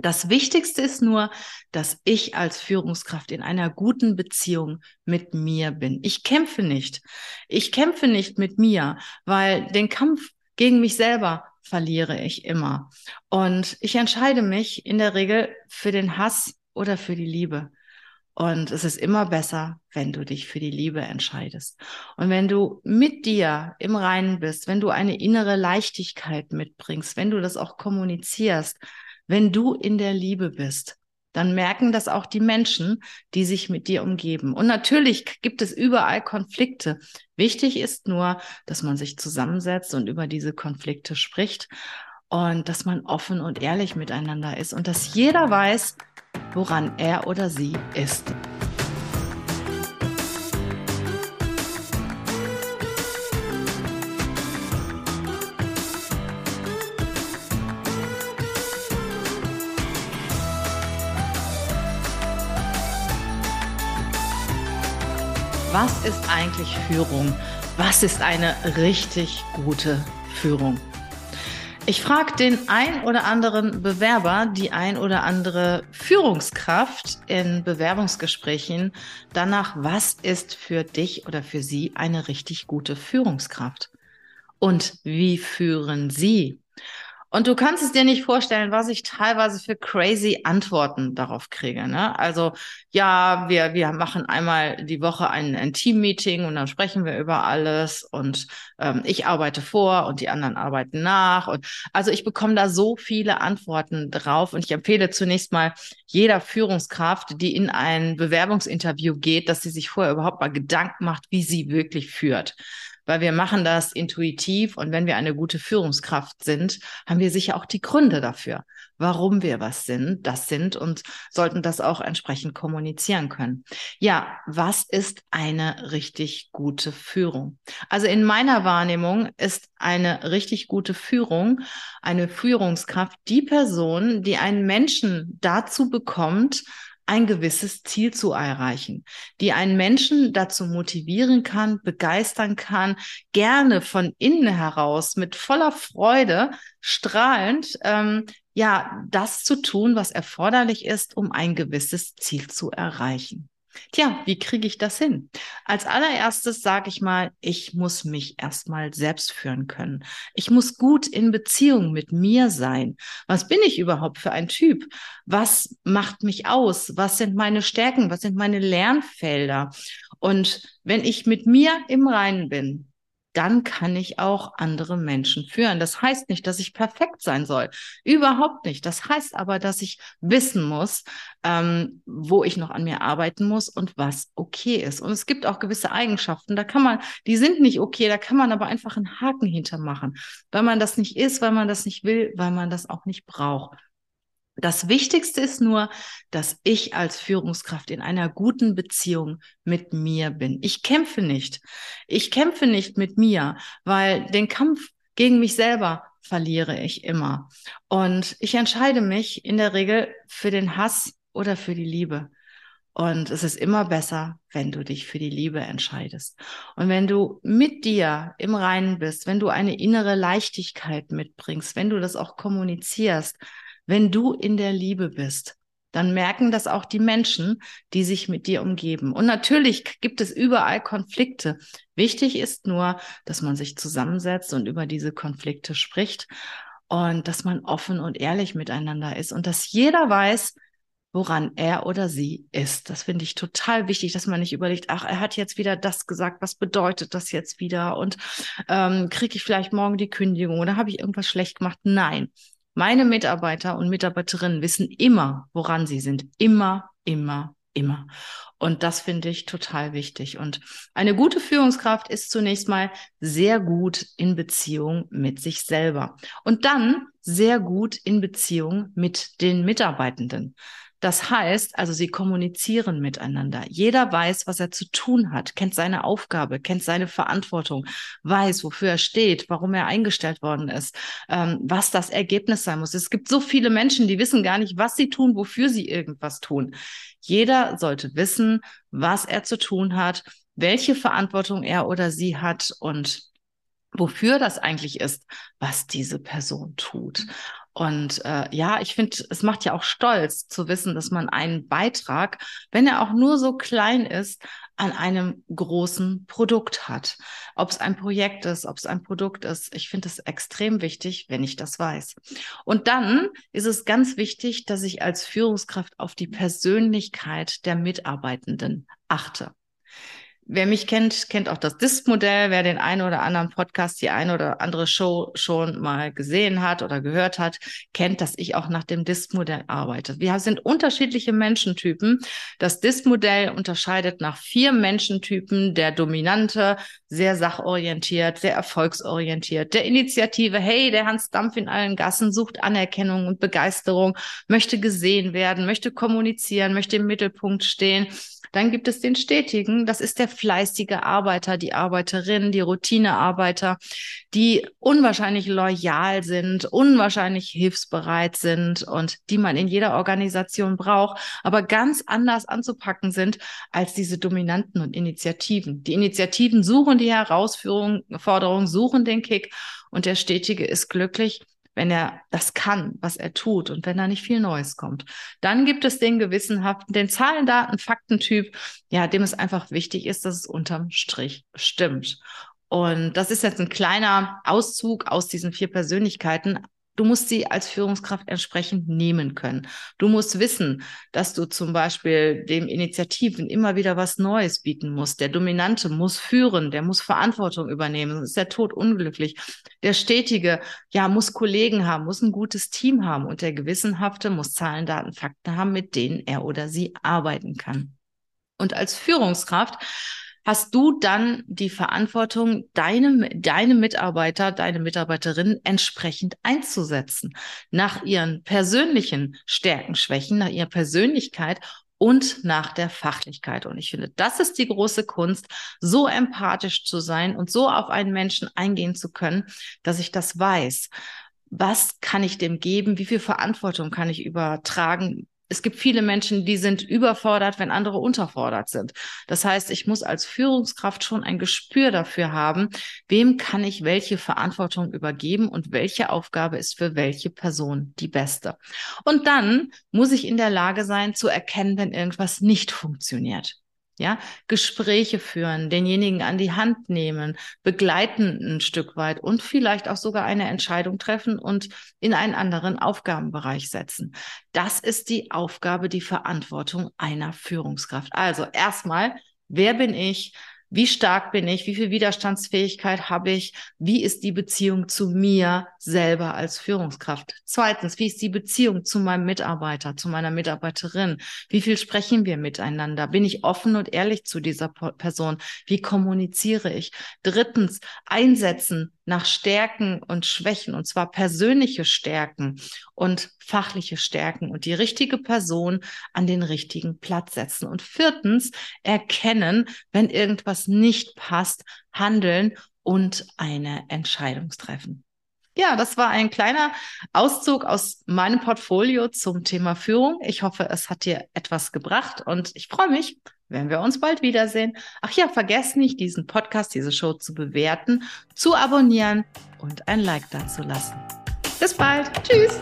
Das Wichtigste ist nur, dass ich als Führungskraft in einer guten Beziehung mit mir bin. Ich kämpfe nicht. Ich kämpfe nicht mit mir, weil den Kampf gegen mich selber verliere ich immer. Und ich entscheide mich in der Regel für den Hass oder für die Liebe. Und es ist immer besser, wenn du dich für die Liebe entscheidest. Und wenn du mit dir im Reinen bist, wenn du eine innere Leichtigkeit mitbringst, wenn du das auch kommunizierst, wenn du in der Liebe bist, dann merken das auch die Menschen, die sich mit dir umgeben. Und natürlich gibt es überall Konflikte. Wichtig ist nur, dass man sich zusammensetzt und über diese Konflikte spricht und dass man offen und ehrlich miteinander ist und dass jeder weiß, woran er oder sie ist. Was ist eigentlich Führung? Was ist eine richtig gute Führung? Ich frage den ein oder anderen Bewerber, die ein oder andere Führungskraft in Bewerbungsgesprächen danach, was ist für dich oder für sie eine richtig gute Führungskraft? Und wie führen sie? Und du kannst es dir nicht vorstellen, was ich teilweise für crazy Antworten darauf kriege. Ne? Also ja, wir, wir machen einmal die Woche ein, ein Team-Meeting und dann sprechen wir über alles und ähm, ich arbeite vor und die anderen arbeiten nach. Und also ich bekomme da so viele Antworten drauf und ich empfehle zunächst mal jeder Führungskraft, die in ein Bewerbungsinterview geht, dass sie sich vorher überhaupt mal Gedanken macht, wie sie wirklich führt weil wir machen das intuitiv und wenn wir eine gute Führungskraft sind, haben wir sicher auch die Gründe dafür, warum wir was sind, das sind und sollten das auch entsprechend kommunizieren können. Ja, was ist eine richtig gute Führung? Also in meiner Wahrnehmung ist eine richtig gute Führung, eine Führungskraft die Person, die einen Menschen dazu bekommt, ein gewisses Ziel zu erreichen, die einen Menschen dazu motivieren kann, begeistern kann, gerne von innen heraus mit voller Freude, strahlend, ähm, ja, das zu tun, was erforderlich ist, um ein gewisses Ziel zu erreichen. Tja, wie kriege ich das hin? Als allererstes sage ich mal, ich muss mich erstmal selbst führen können. Ich muss gut in Beziehung mit mir sein. Was bin ich überhaupt für ein Typ? Was macht mich aus? Was sind meine Stärken? Was sind meine Lernfelder? Und wenn ich mit mir im Reinen bin, dann kann ich auch andere Menschen führen. Das heißt nicht, dass ich perfekt sein soll. Überhaupt nicht. Das heißt aber, dass ich wissen muss, ähm, wo ich noch an mir arbeiten muss und was okay ist. Und es gibt auch gewisse Eigenschaften, da kann man, die sind nicht okay, da kann man aber einfach einen Haken hintermachen, weil man das nicht ist, weil man das nicht will, weil man das auch nicht braucht. Das Wichtigste ist nur, dass ich als Führungskraft in einer guten Beziehung mit mir bin. Ich kämpfe nicht. Ich kämpfe nicht mit mir, weil den Kampf gegen mich selber verliere ich immer. Und ich entscheide mich in der Regel für den Hass oder für die Liebe. Und es ist immer besser, wenn du dich für die Liebe entscheidest. Und wenn du mit dir im Reinen bist, wenn du eine innere Leichtigkeit mitbringst, wenn du das auch kommunizierst, wenn du in der Liebe bist, dann merken das auch die Menschen, die sich mit dir umgeben. Und natürlich gibt es überall Konflikte. Wichtig ist nur, dass man sich zusammensetzt und über diese Konflikte spricht und dass man offen und ehrlich miteinander ist und dass jeder weiß, woran er oder sie ist. Das finde ich total wichtig, dass man nicht überlegt, ach, er hat jetzt wieder das gesagt, was bedeutet das jetzt wieder und ähm, kriege ich vielleicht morgen die Kündigung oder habe ich irgendwas schlecht gemacht? Nein, meine Mitarbeiter und Mitarbeiterinnen wissen immer, woran sie sind. Immer, immer, immer. Und das finde ich total wichtig. Und eine gute Führungskraft ist zunächst mal sehr gut in Beziehung mit sich selber und dann sehr gut in Beziehung mit den Mitarbeitenden. Das heißt, also sie kommunizieren miteinander. Jeder weiß, was er zu tun hat, kennt seine Aufgabe, kennt seine Verantwortung, weiß, wofür er steht, warum er eingestellt worden ist, ähm, was das Ergebnis sein muss. Es gibt so viele Menschen, die wissen gar nicht, was sie tun, wofür sie irgendwas tun. Jeder sollte wissen, was er zu tun hat, welche Verantwortung er oder sie hat und wofür das eigentlich ist, was diese Person tut. Und äh, ja, ich finde, es macht ja auch stolz zu wissen, dass man einen Beitrag, wenn er auch nur so klein ist, an einem großen Produkt hat. Ob es ein Projekt ist, ob es ein Produkt ist. Ich finde es extrem wichtig, wenn ich das weiß. Und dann ist es ganz wichtig, dass ich als Führungskraft auf die Persönlichkeit der Mitarbeitenden achte. Wer mich kennt, kennt auch das DISP-Modell. Wer den einen oder anderen Podcast, die eine oder andere Show schon mal gesehen hat oder gehört hat, kennt, dass ich auch nach dem DISP-Modell arbeite. Wir sind unterschiedliche Menschentypen. Das DISP-Modell unterscheidet nach vier Menschentypen. Der Dominante, sehr sachorientiert, sehr erfolgsorientiert. Der Initiative, hey, der Hans Dampf in allen Gassen sucht Anerkennung und Begeisterung, möchte gesehen werden, möchte kommunizieren, möchte im Mittelpunkt stehen dann gibt es den Stetigen, das ist der fleißige Arbeiter, die Arbeiterin, die Routinearbeiter, die unwahrscheinlich loyal sind, unwahrscheinlich hilfsbereit sind und die man in jeder Organisation braucht, aber ganz anders anzupacken sind als diese Dominanten und Initiativen. Die Initiativen suchen die Herausforderung, suchen den Kick und der Stetige ist glücklich, wenn er das kann, was er tut und wenn da nicht viel Neues kommt. Dann gibt es den gewissenhaften, den Zahlen, Daten, Faktentyp, ja, dem es einfach wichtig ist, dass es unterm Strich stimmt. Und das ist jetzt ein kleiner Auszug aus diesen vier Persönlichkeiten. Du musst sie als Führungskraft entsprechend nehmen können. Du musst wissen, dass du zum Beispiel dem Initiativen immer wieder was Neues bieten musst. Der Dominante muss führen, der muss Verantwortung übernehmen, sonst ist der Tod unglücklich. Der Stetige, ja, muss Kollegen haben, muss ein gutes Team haben und der Gewissenhafte muss Zahlen, Daten, Fakten haben, mit denen er oder sie arbeiten kann. Und als Führungskraft hast du dann die Verantwortung, deine, deine Mitarbeiter, deine Mitarbeiterinnen entsprechend einzusetzen, nach ihren persönlichen Stärken, Schwächen, nach ihrer Persönlichkeit und nach der Fachlichkeit. Und ich finde, das ist die große Kunst, so empathisch zu sein und so auf einen Menschen eingehen zu können, dass ich das weiß. Was kann ich dem geben? Wie viel Verantwortung kann ich übertragen? Es gibt viele Menschen, die sind überfordert, wenn andere unterfordert sind. Das heißt, ich muss als Führungskraft schon ein Gespür dafür haben, wem kann ich welche Verantwortung übergeben und welche Aufgabe ist für welche Person die beste. Und dann muss ich in der Lage sein zu erkennen, wenn irgendwas nicht funktioniert. Ja, Gespräche führen, denjenigen an die Hand nehmen, begleiten ein Stück weit und vielleicht auch sogar eine Entscheidung treffen und in einen anderen Aufgabenbereich setzen. Das ist die Aufgabe, die Verantwortung einer Führungskraft. Also erstmal, wer bin ich? Wie stark bin ich? Wie viel Widerstandsfähigkeit habe ich? Wie ist die Beziehung zu mir selber als Führungskraft? Zweitens, wie ist die Beziehung zu meinem Mitarbeiter, zu meiner Mitarbeiterin? Wie viel sprechen wir miteinander? Bin ich offen und ehrlich zu dieser Person? Wie kommuniziere ich? Drittens, einsetzen nach Stärken und Schwächen, und zwar persönliche Stärken und fachliche Stärken und die richtige Person an den richtigen Platz setzen. Und viertens, erkennen, wenn irgendwas nicht passt, handeln und eine Entscheidung treffen. Ja, das war ein kleiner Auszug aus meinem Portfolio zum Thema Führung. Ich hoffe, es hat dir etwas gebracht und ich freue mich, wenn wir uns bald wiedersehen. Ach ja, vergesst nicht, diesen Podcast, diese Show zu bewerten, zu abonnieren und ein Like dazulassen. Bis bald. Tschüss.